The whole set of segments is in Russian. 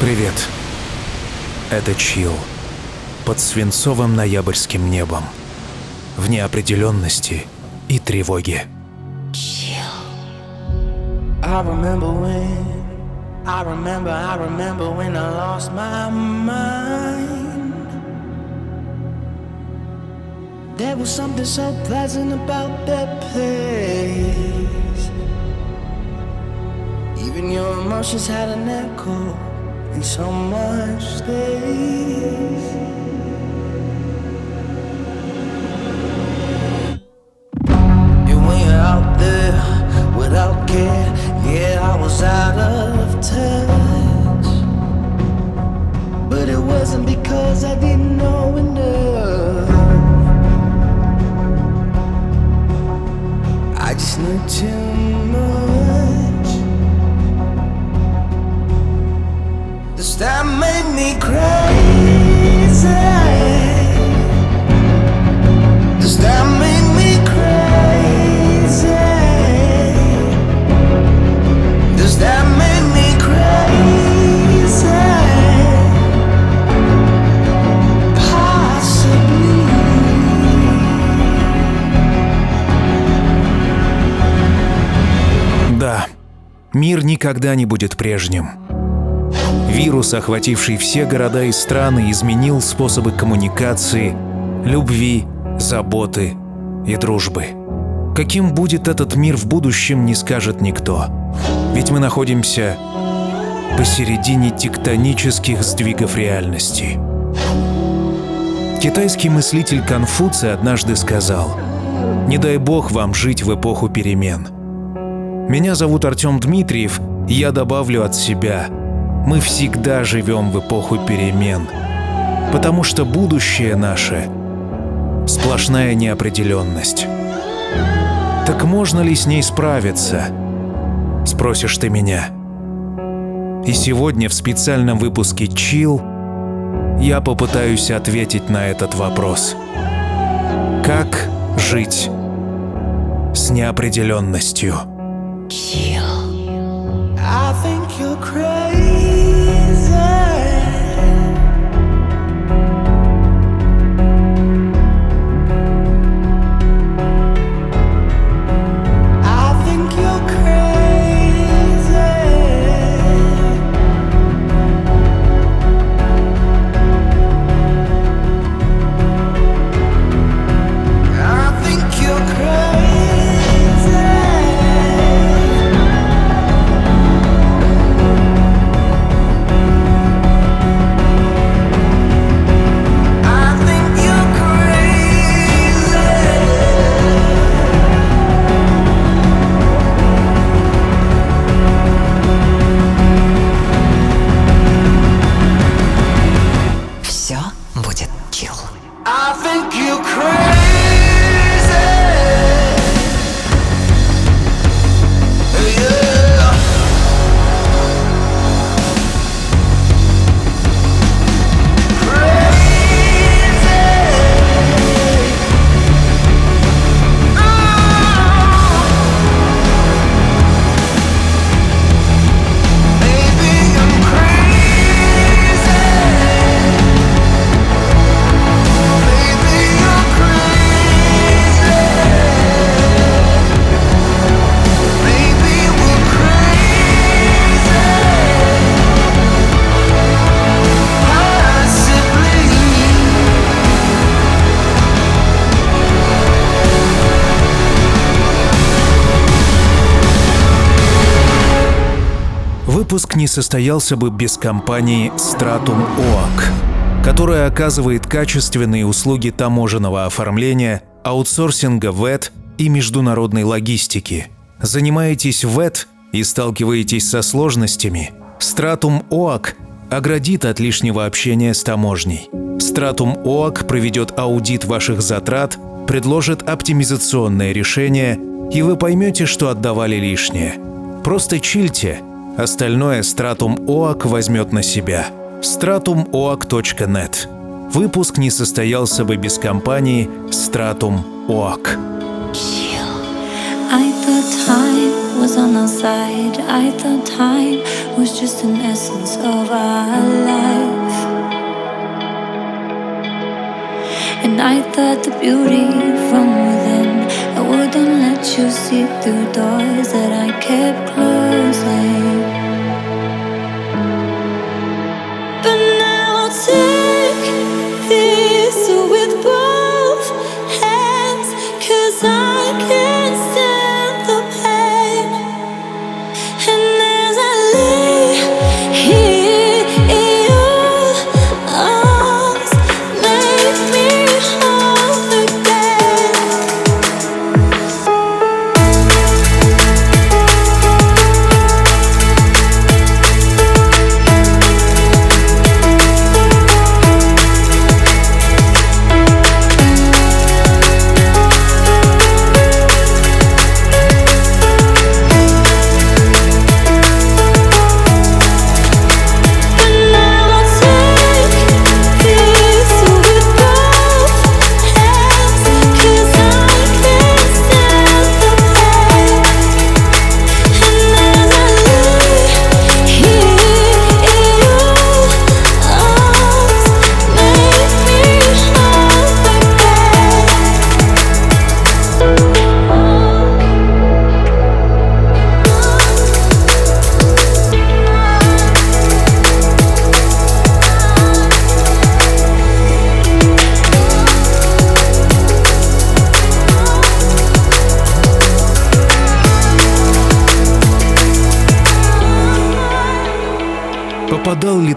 Привет. Это Чил. Под свинцовым ноябрьским небом. В неопределенности и тревоге. I remember when, I remember, I remember when I lost my mind. There was something so pleasant about that place. Even your emotions had an echo in so much space. Мир никогда не будет прежним. Вирус, охвативший все города и страны, изменил способы коммуникации, любви, заботы и дружбы. Каким будет этот мир в будущем, не скажет никто. Ведь мы находимся посередине тектонических сдвигов реальности. Китайский мыслитель Конфуций однажды сказал «Не дай бог вам жить в эпоху перемен». Меня зовут Артем Дмитриев, я добавлю от себя «Мы всегда живем в эпоху перемен, потому что будущее наше — сплошная неопределенность». Так можно ли с ней справиться? Спросишь ты меня. И сегодня в специальном выпуске «Чил» я попытаюсь ответить на этот вопрос. Как жить с неопределенностью? I think you're crazy. Состоялся бы без компании Stratum OAK, которая оказывает качественные услуги таможенного оформления, аутсорсинга ВЭД и международной логистики. Занимаетесь ВЭТ и сталкиваетесь со сложностями? Стратум ОАК оградит от лишнего общения с таможней. Стратум ОАК проведет аудит ваших затрат, предложит оптимизационное решение, и вы поймете, что отдавали лишнее. Просто чильте, остальное Стратум ОАК возьмет на себя. stratumoak.net Выпуск не состоялся бы без компании Stratum ОАК. I thought time was on our side. I thought time was just an essence of our life. And I thought the beauty from within, I wouldn't let you see through doors that I kept closing.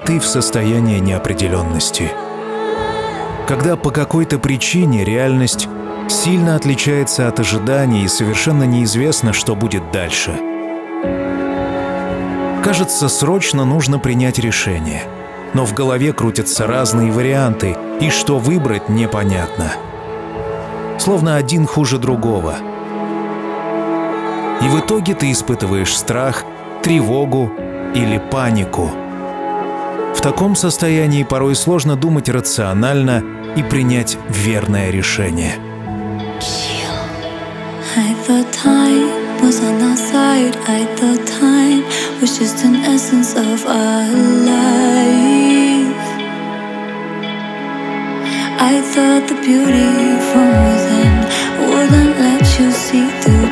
Ты в состояние неопределенности? Когда по какой-то причине реальность сильно отличается от ожиданий и совершенно неизвестно, что будет дальше. Кажется, срочно нужно принять решение. Но в голове крутятся разные варианты, и что выбрать непонятно. Словно один хуже другого. И в итоге ты испытываешь страх, тревогу или панику – в таком состоянии порой сложно думать рационально и принять верное решение. I thought the beauty from within wouldn't let you see through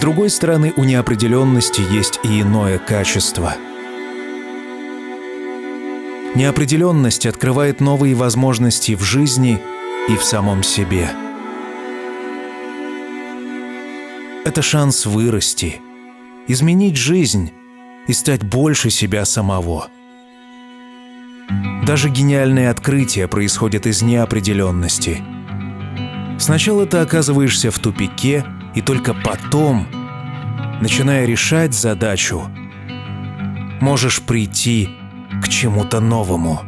другой стороны, у неопределенности есть и иное качество. Неопределенность открывает новые возможности в жизни и в самом себе. Это шанс вырасти, изменить жизнь, и стать больше себя самого. Даже гениальные открытия происходят из неопределенности. Сначала ты оказываешься в тупике, и только потом, начиная решать задачу, можешь прийти к чему-то новому.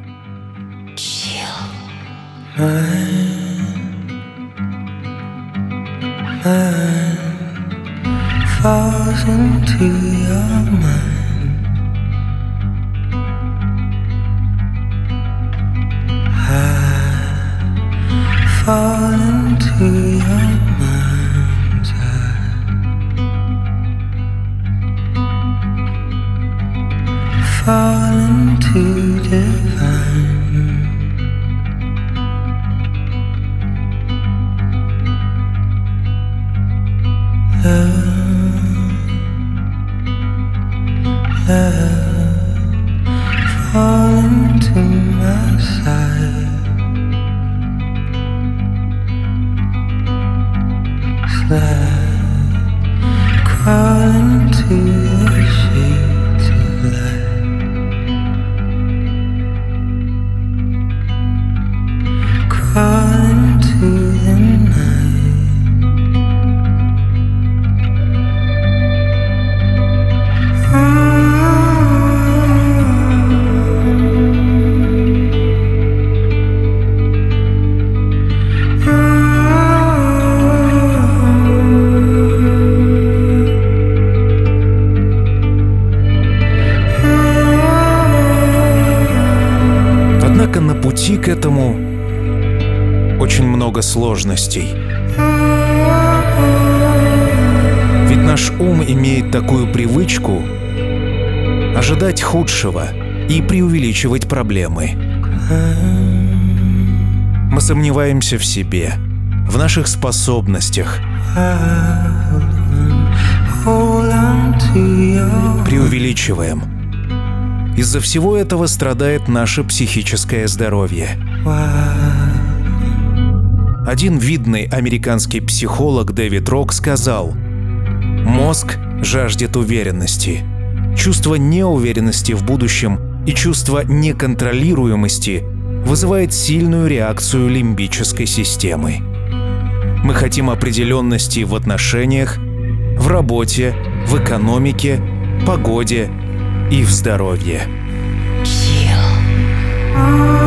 fall into your falling to divine. Ожидать худшего и преувеличивать проблемы. Мы сомневаемся в себе, в наших способностях, преувеличиваем. Из-за всего этого страдает наше психическое здоровье. Один видный американский психолог Дэвид Рок сказал, «Мозг жаждет уверенности. Чувство неуверенности в будущем и чувство неконтролируемости вызывает сильную реакцию лимбической системы. Мы хотим определенности в отношениях, в работе, в экономике, погоде и в здоровье. Sorry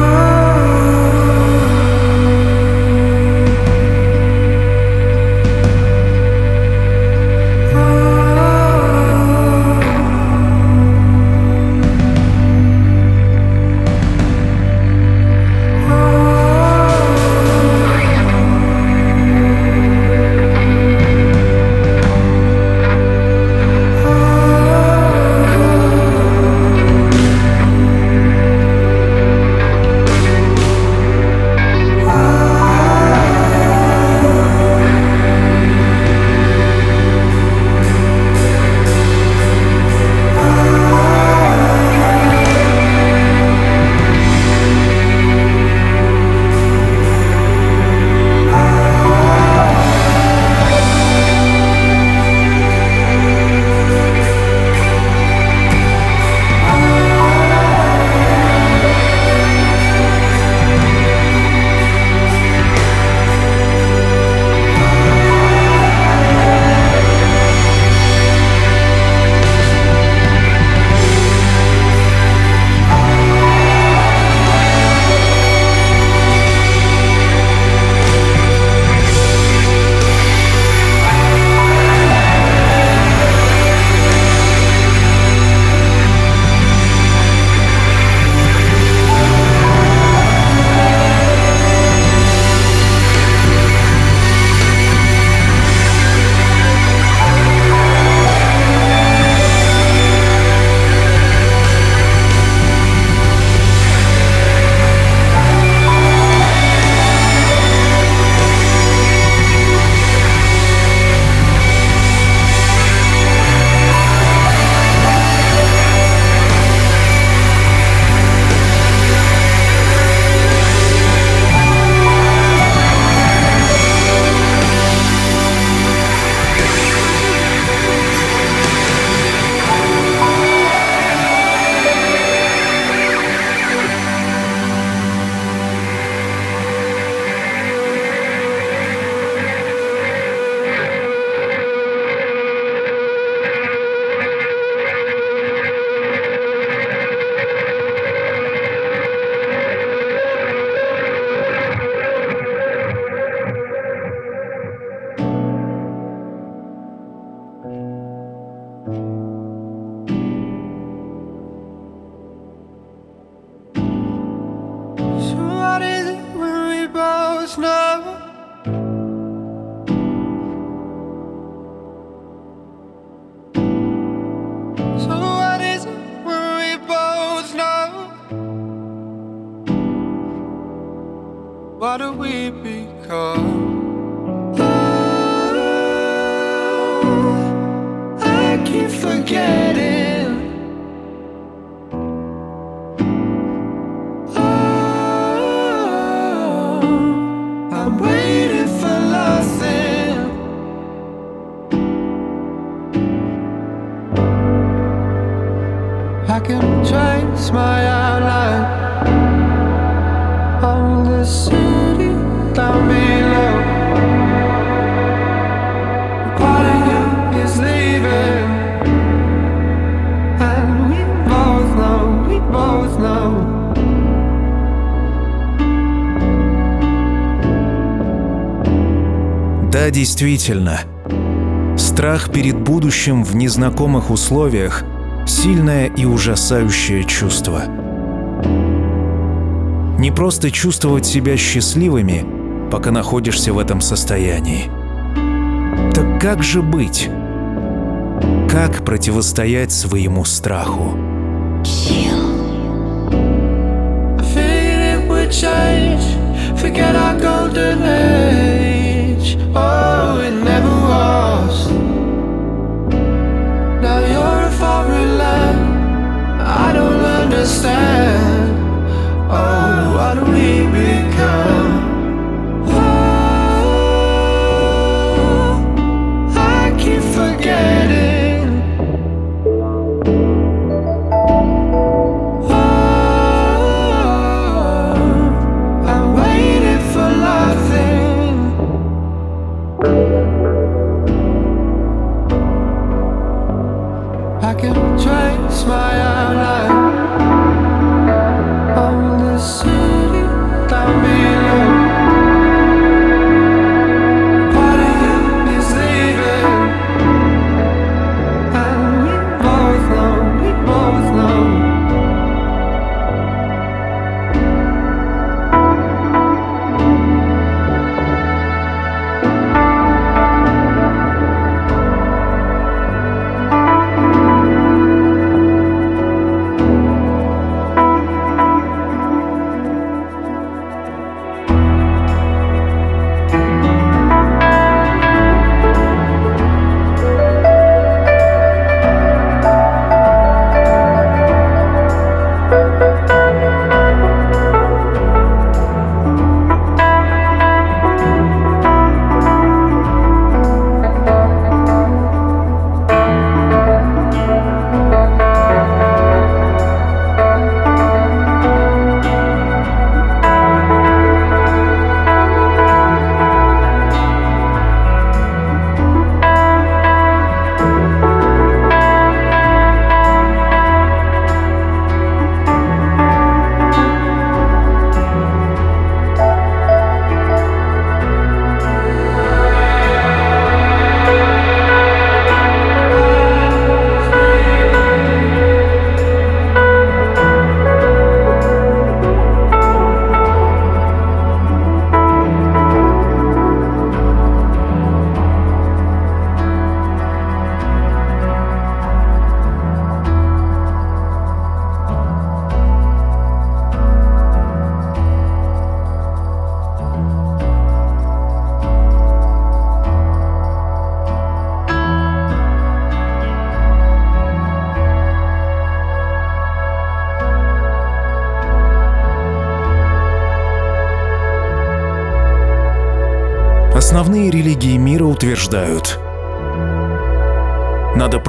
действительно, страх перед будущим в незнакомых условиях – сильное и ужасающее чувство. Не просто чувствовать себя счастливыми, пока находишься в этом состоянии. Так как же быть? Как противостоять своему страху? Сил.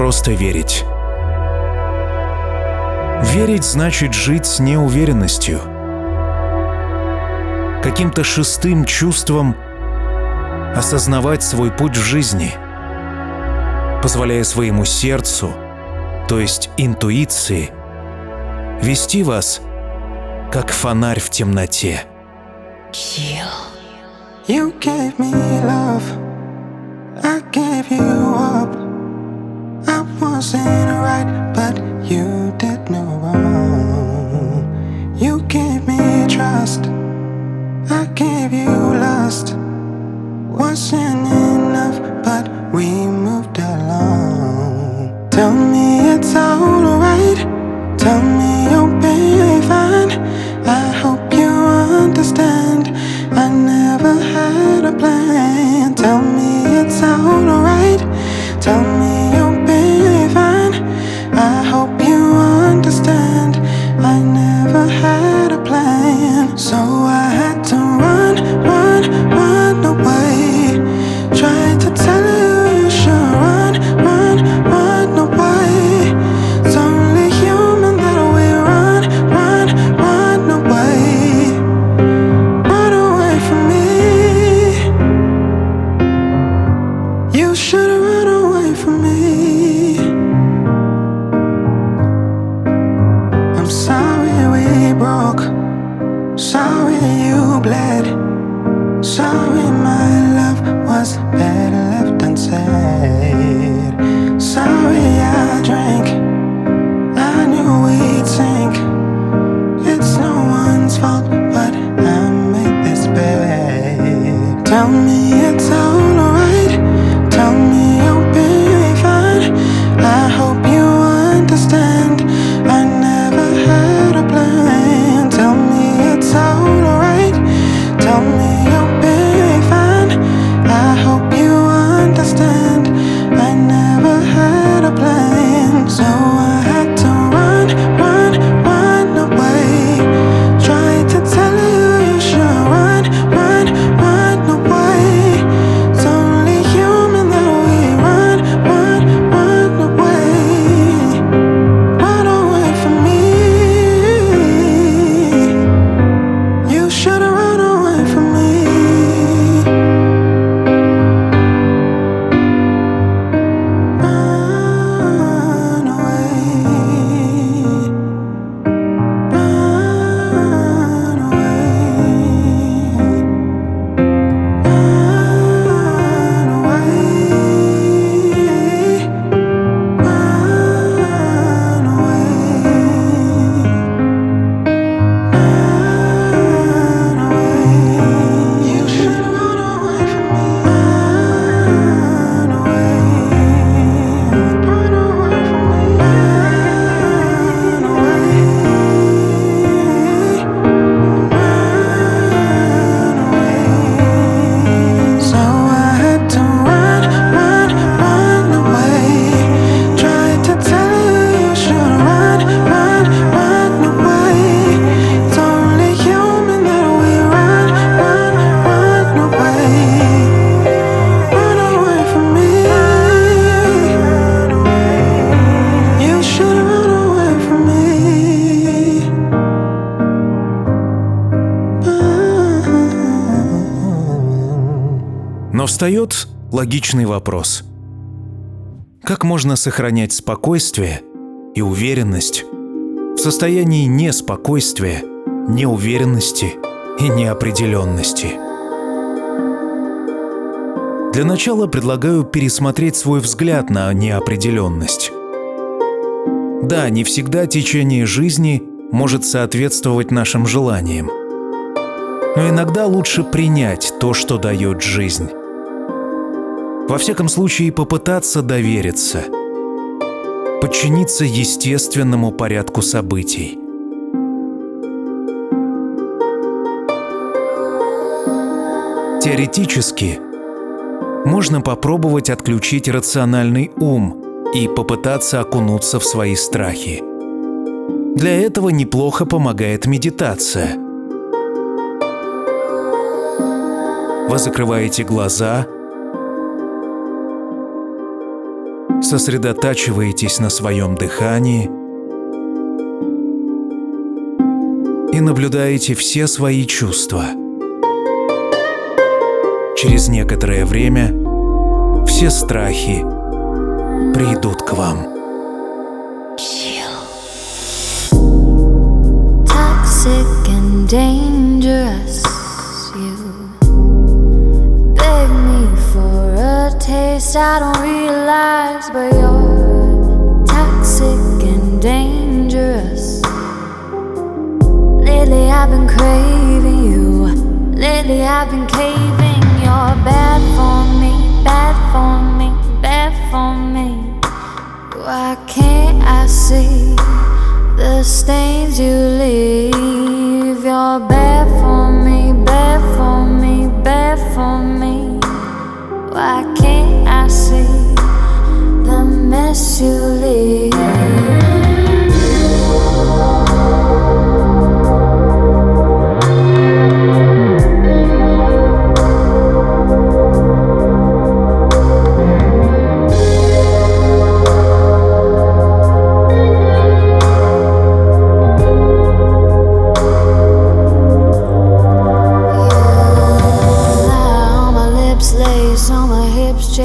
просто верить. Верить значит жить с неуверенностью, каким-то шестым чувством осознавать свой путь в жизни, позволяя своему сердцу, то есть интуиции, вести вас как фонарь в темноте. You. Gave me love. Логичный вопрос. Как можно сохранять спокойствие и уверенность в состоянии неспокойствия, неуверенности и неопределенности? Для начала предлагаю пересмотреть свой взгляд на неопределенность. Да, не всегда течение жизни может соответствовать нашим желаниям. Но иногда лучше принять то, что дает жизнь. Во всяком случае, попытаться довериться. Подчиниться естественному порядку событий. Теоретически, можно попробовать отключить рациональный ум и попытаться окунуться в свои страхи. Для этого неплохо помогает медитация. Вы закрываете глаза, сосредотачиваетесь на своем дыхании и наблюдаете все свои чувства. Через некоторое время все страхи придут к вам. Toxic and dangerous. Taste. I don't realize, but you're toxic and dangerous. Lately, I've been craving you. Lately, I've been caving. You're bad for me, bad for me, bad for me. Why can't I see the stains you leave? You're bad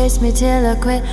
chase me till I quit.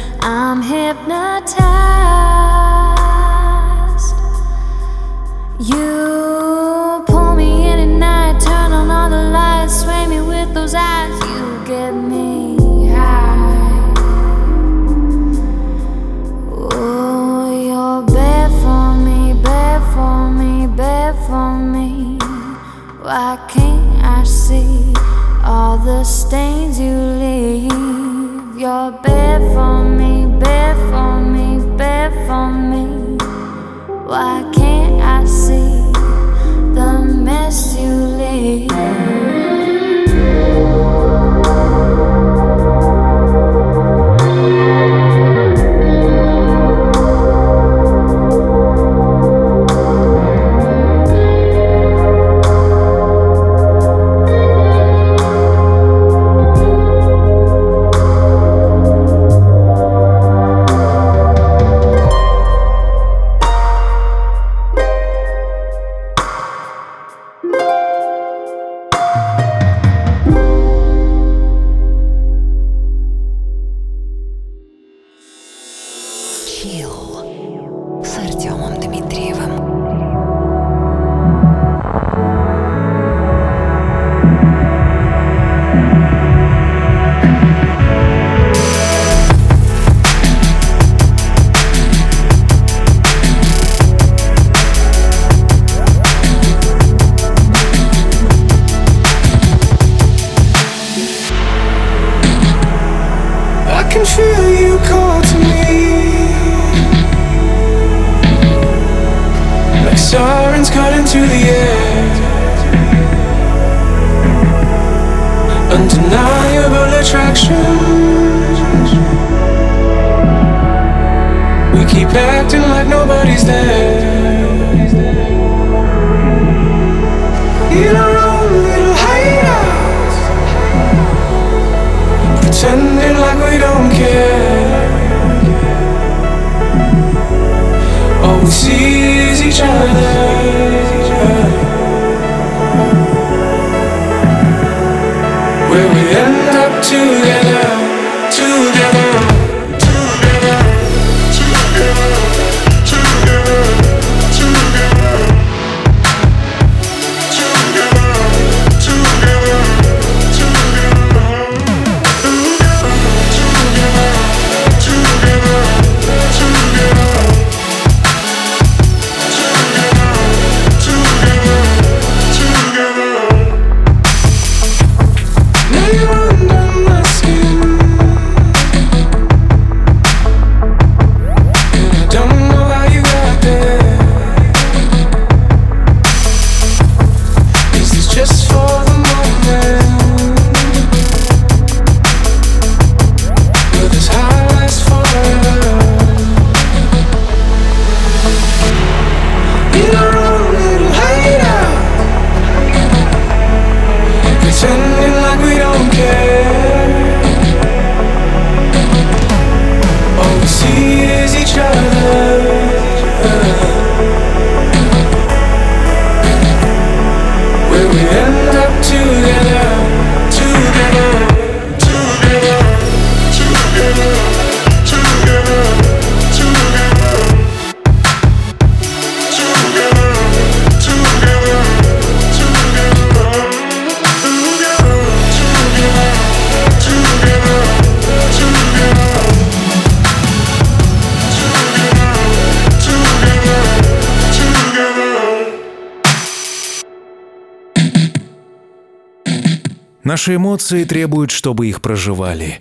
Наши эмоции требуют, чтобы их проживали.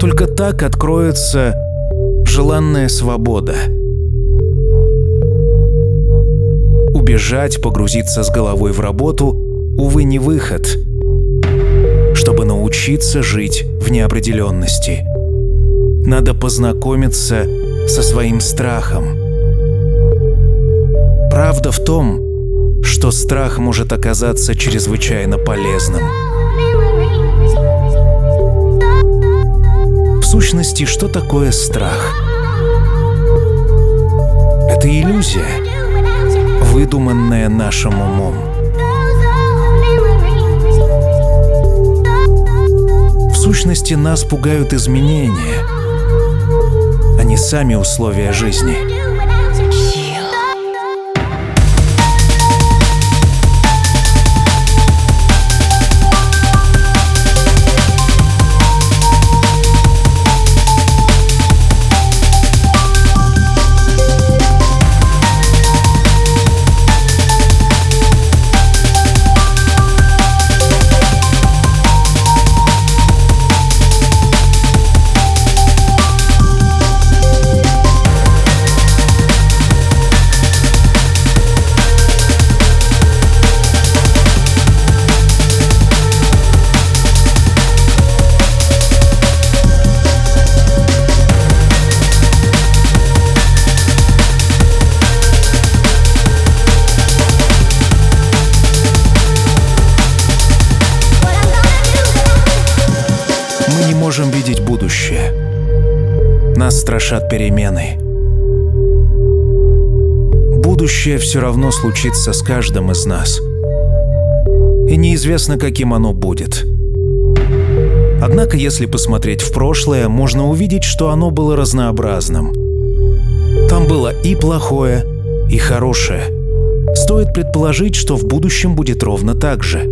Только так откроется желанная свобода. Убежать, погрузиться с головой в работу – увы, не выход. Чтобы научиться жить в неопределенности, надо познакомиться со своим страхом. Правда в том, что страх может оказаться чрезвычайно полезным. В сущности, что такое страх? Это иллюзия, выдуманная нашим умом. В сущности, нас пугают изменения, а не сами условия жизни – Нас страшат перемены. Будущее все равно случится с каждым из нас. И неизвестно, каким оно будет. Однако, если посмотреть в прошлое, можно увидеть, что оно было разнообразным. Там было и плохое, и хорошее. Стоит предположить, что в будущем будет ровно так же.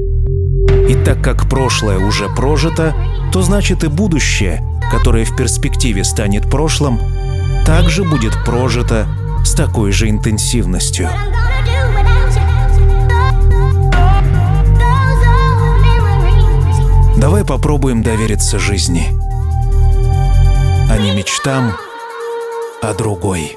И так как прошлое уже прожито, то значит и будущее, которое в перспективе станет прошлым, также будет прожито с такой же интенсивностью. Давай попробуем довериться жизни, а не мечтам о другой.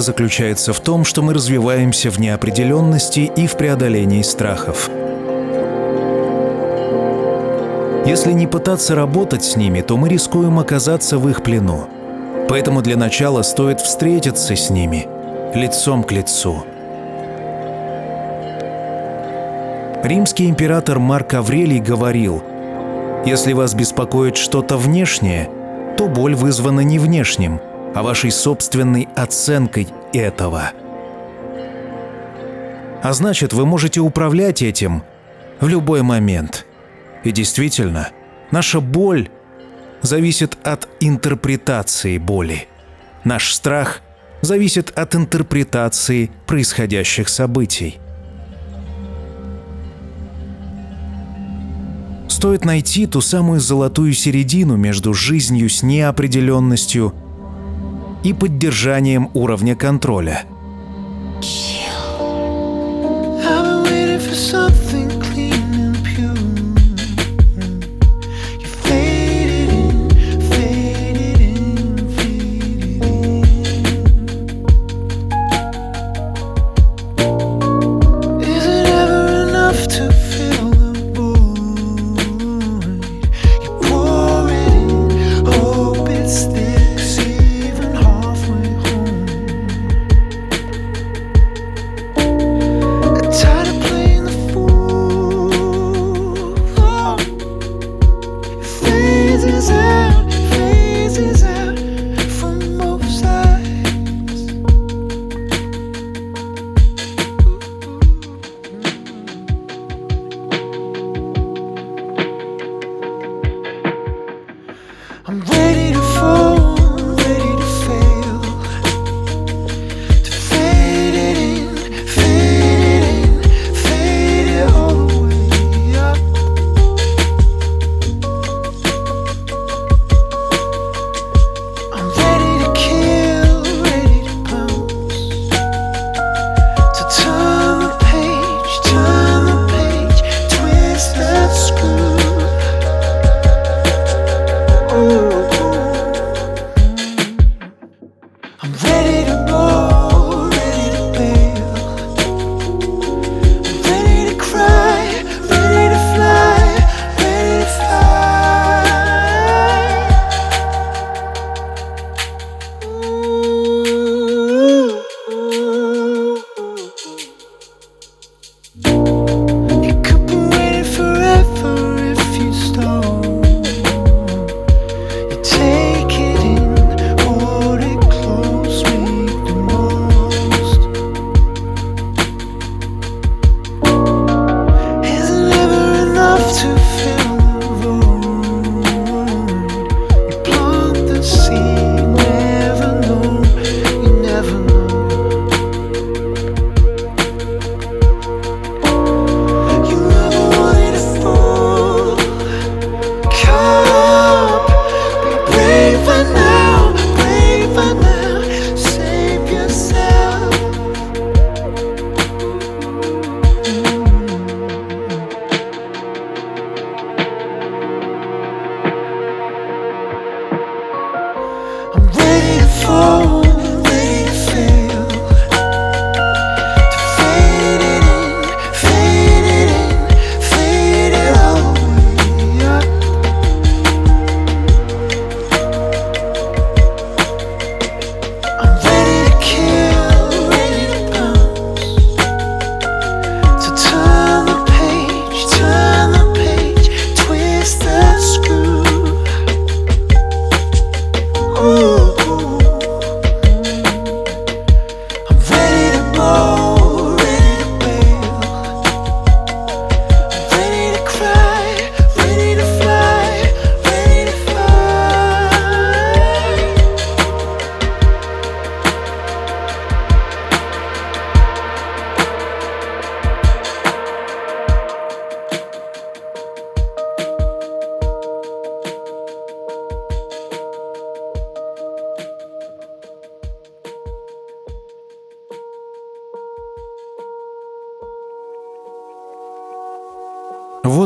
это заключается в том, что мы развиваемся в неопределенности и в преодолении страхов. Если не пытаться работать с ними, то мы рискуем оказаться в их плену. Поэтому для начала стоит встретиться с ними, лицом к лицу. Римский император Марк Аврелий говорил, «Если вас беспокоит что-то внешнее, то боль вызвана не внешним, а вашей собственной оценкой этого. А значит, вы можете управлять этим в любой момент. И действительно, наша боль зависит от интерпретации боли. Наш страх зависит от интерпретации происходящих событий. Стоит найти ту самую золотую середину между жизнью с неопределенностью и поддержанием уровня контроля. Chill.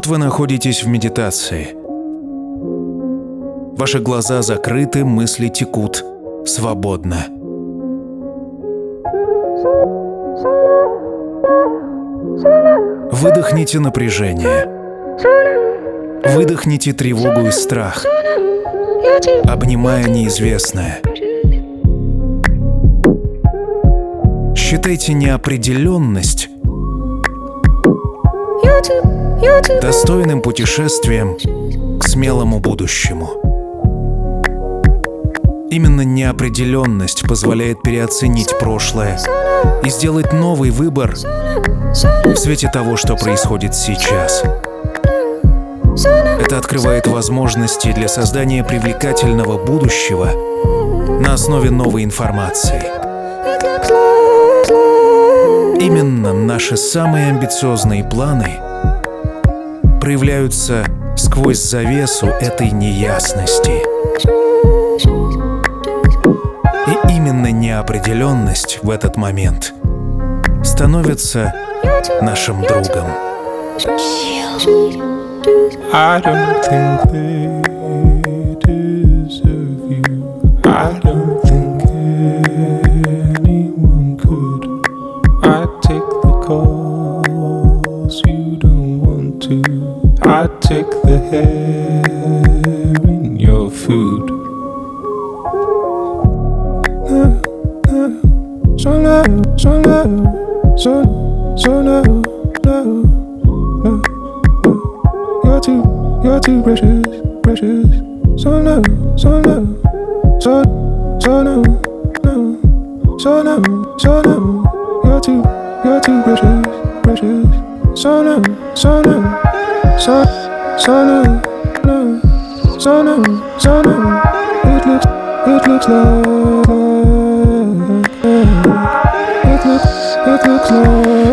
Вот вы находитесь в медитации. Ваши глаза закрыты, мысли текут свободно. Выдохните напряжение. Выдохните тревогу и страх, обнимая неизвестное. Считайте неопределенность достойным путешествием к смелому будущему. Именно неопределенность позволяет переоценить прошлое и сделать новый выбор в свете того, что происходит сейчас. Это открывает возможности для создания привлекательного будущего на основе новой информации. Именно наши самые амбициозные планы проявляются сквозь завесу этой неясности. И именно неопределенность в этот момент становится нашим другом. I don't think they you're too precious, precious. So no, so no, so, so no, no, so no, so no. You're too, you're too precious, precious. So no, so no, so, so no, no, so no, so no. It looks, it looks like, it looks, it looks like, like.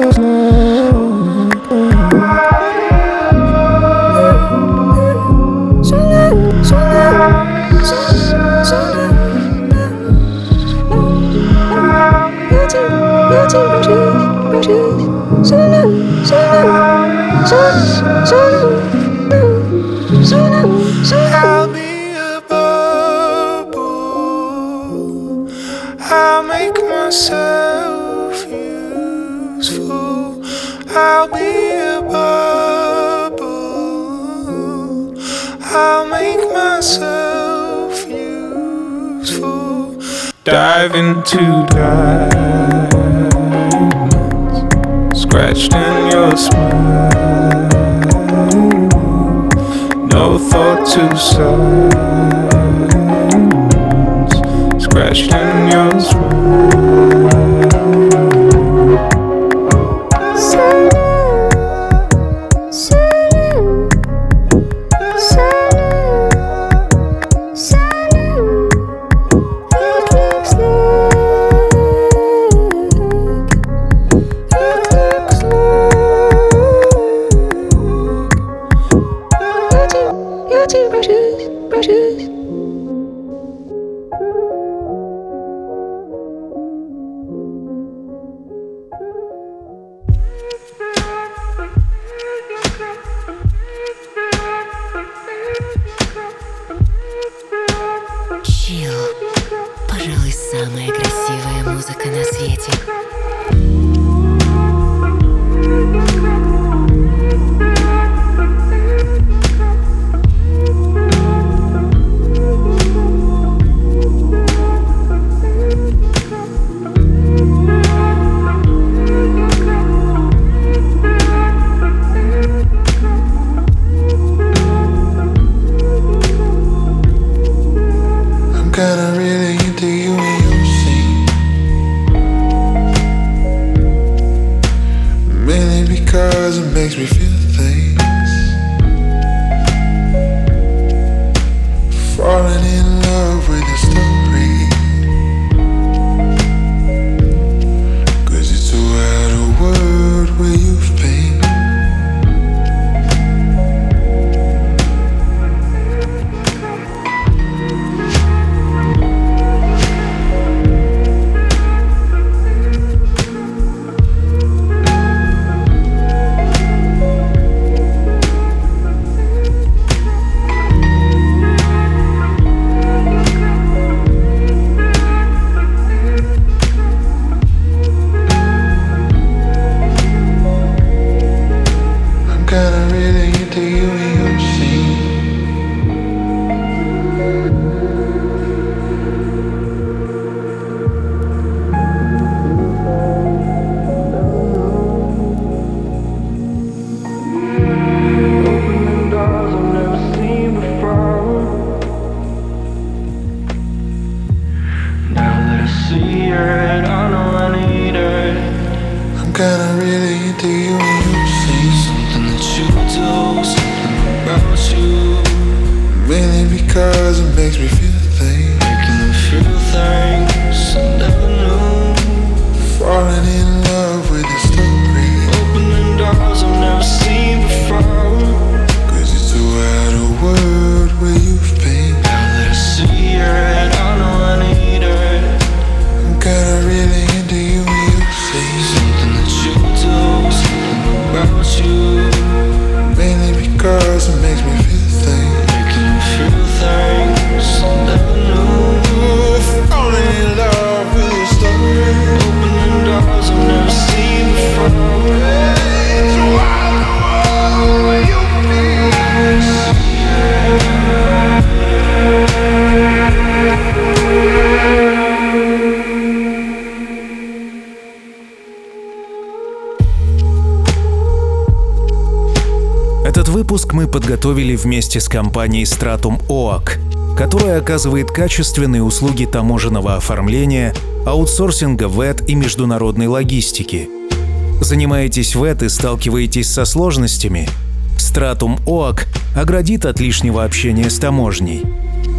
подготовили вместе с компанией Stratum OAC, которая оказывает качественные услуги таможенного оформления, аутсорсинга ВЭД и международной логистики. Занимаетесь ВЭД и сталкиваетесь со сложностями? Stratum OAC оградит от лишнего общения с таможней.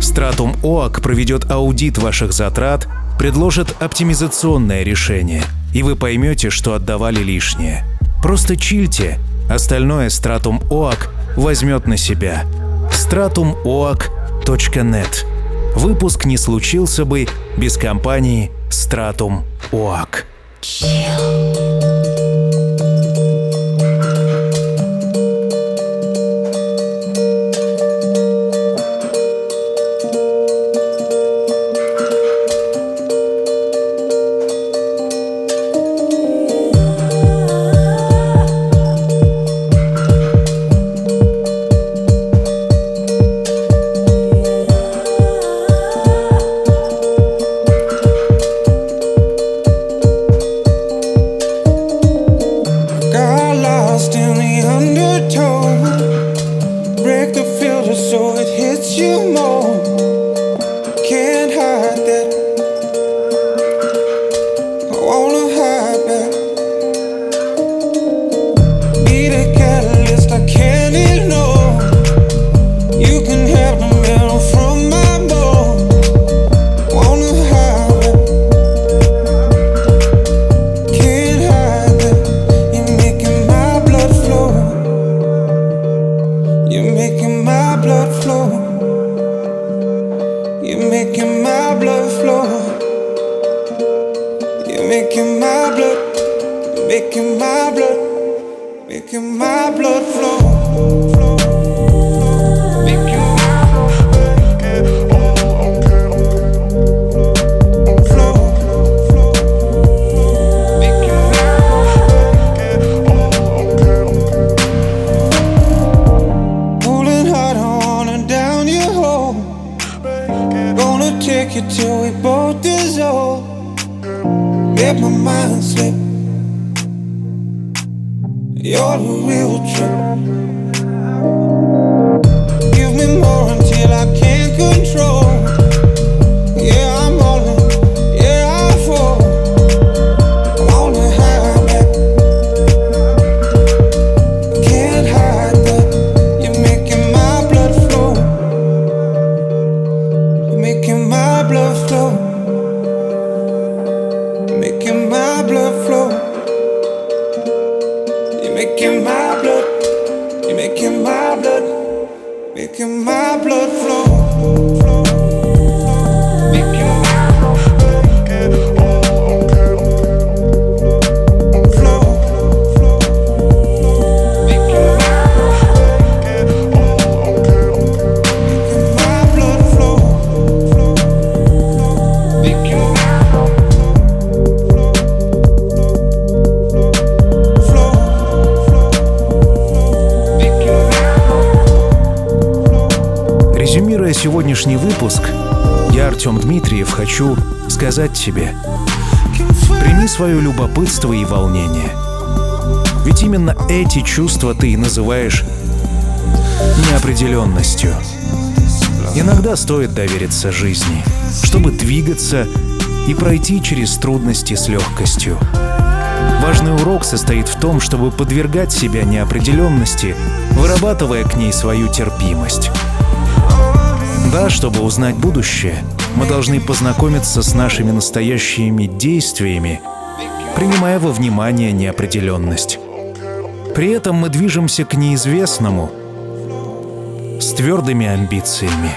Stratum OAC проведет аудит ваших затрат, предложит оптимизационное решение, и вы поймете, что отдавали лишнее. Просто чильте, остальное Stratum OAC возьмет на себя. stratumoak.net а Выпуск не случился бы без компании Stratum Oak. Chill. выпуск. Я, Артем Дмитриев, хочу сказать тебе, прими свое любопытство и волнение. Ведь именно эти чувства ты и называешь неопределенностью. Иногда стоит довериться жизни, чтобы двигаться и пройти через трудности с легкостью. Важный урок состоит в том, чтобы подвергать себя неопределенности, вырабатывая к ней свою терпимость. Да, чтобы узнать будущее, мы должны познакомиться с нашими настоящими действиями, принимая во внимание неопределенность. При этом мы движемся к неизвестному с твердыми амбициями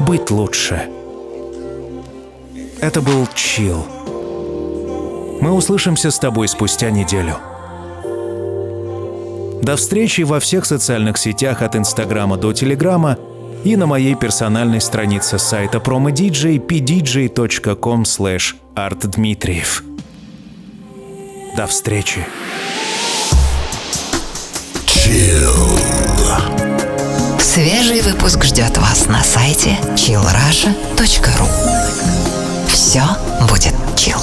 быть лучше. Это был Чил. Мы услышимся с тобой спустя неделю. До встречи во всех социальных сетях от Инстаграма до Телеграма и на моей персональной странице сайта promodj pdj.com slash artdmitriev. До встречи. Свежий выпуск ждет вас на сайте chillrasha.ru Все будет chill.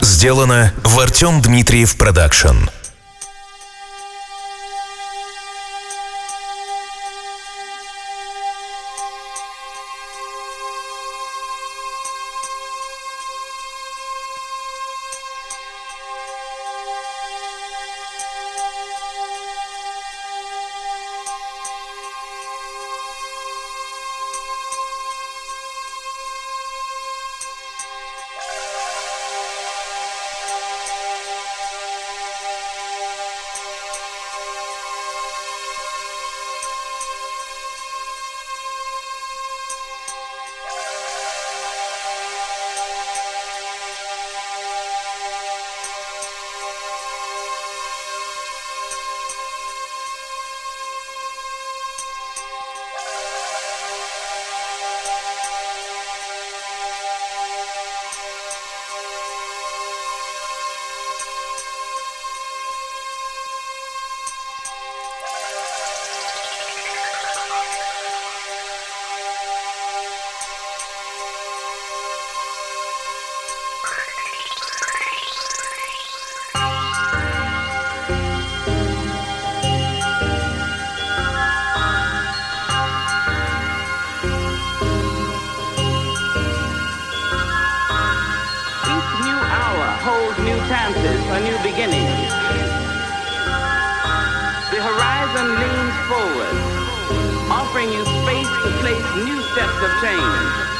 Сделано в Артем Дмитриев Продакшн. You space to place new steps of change.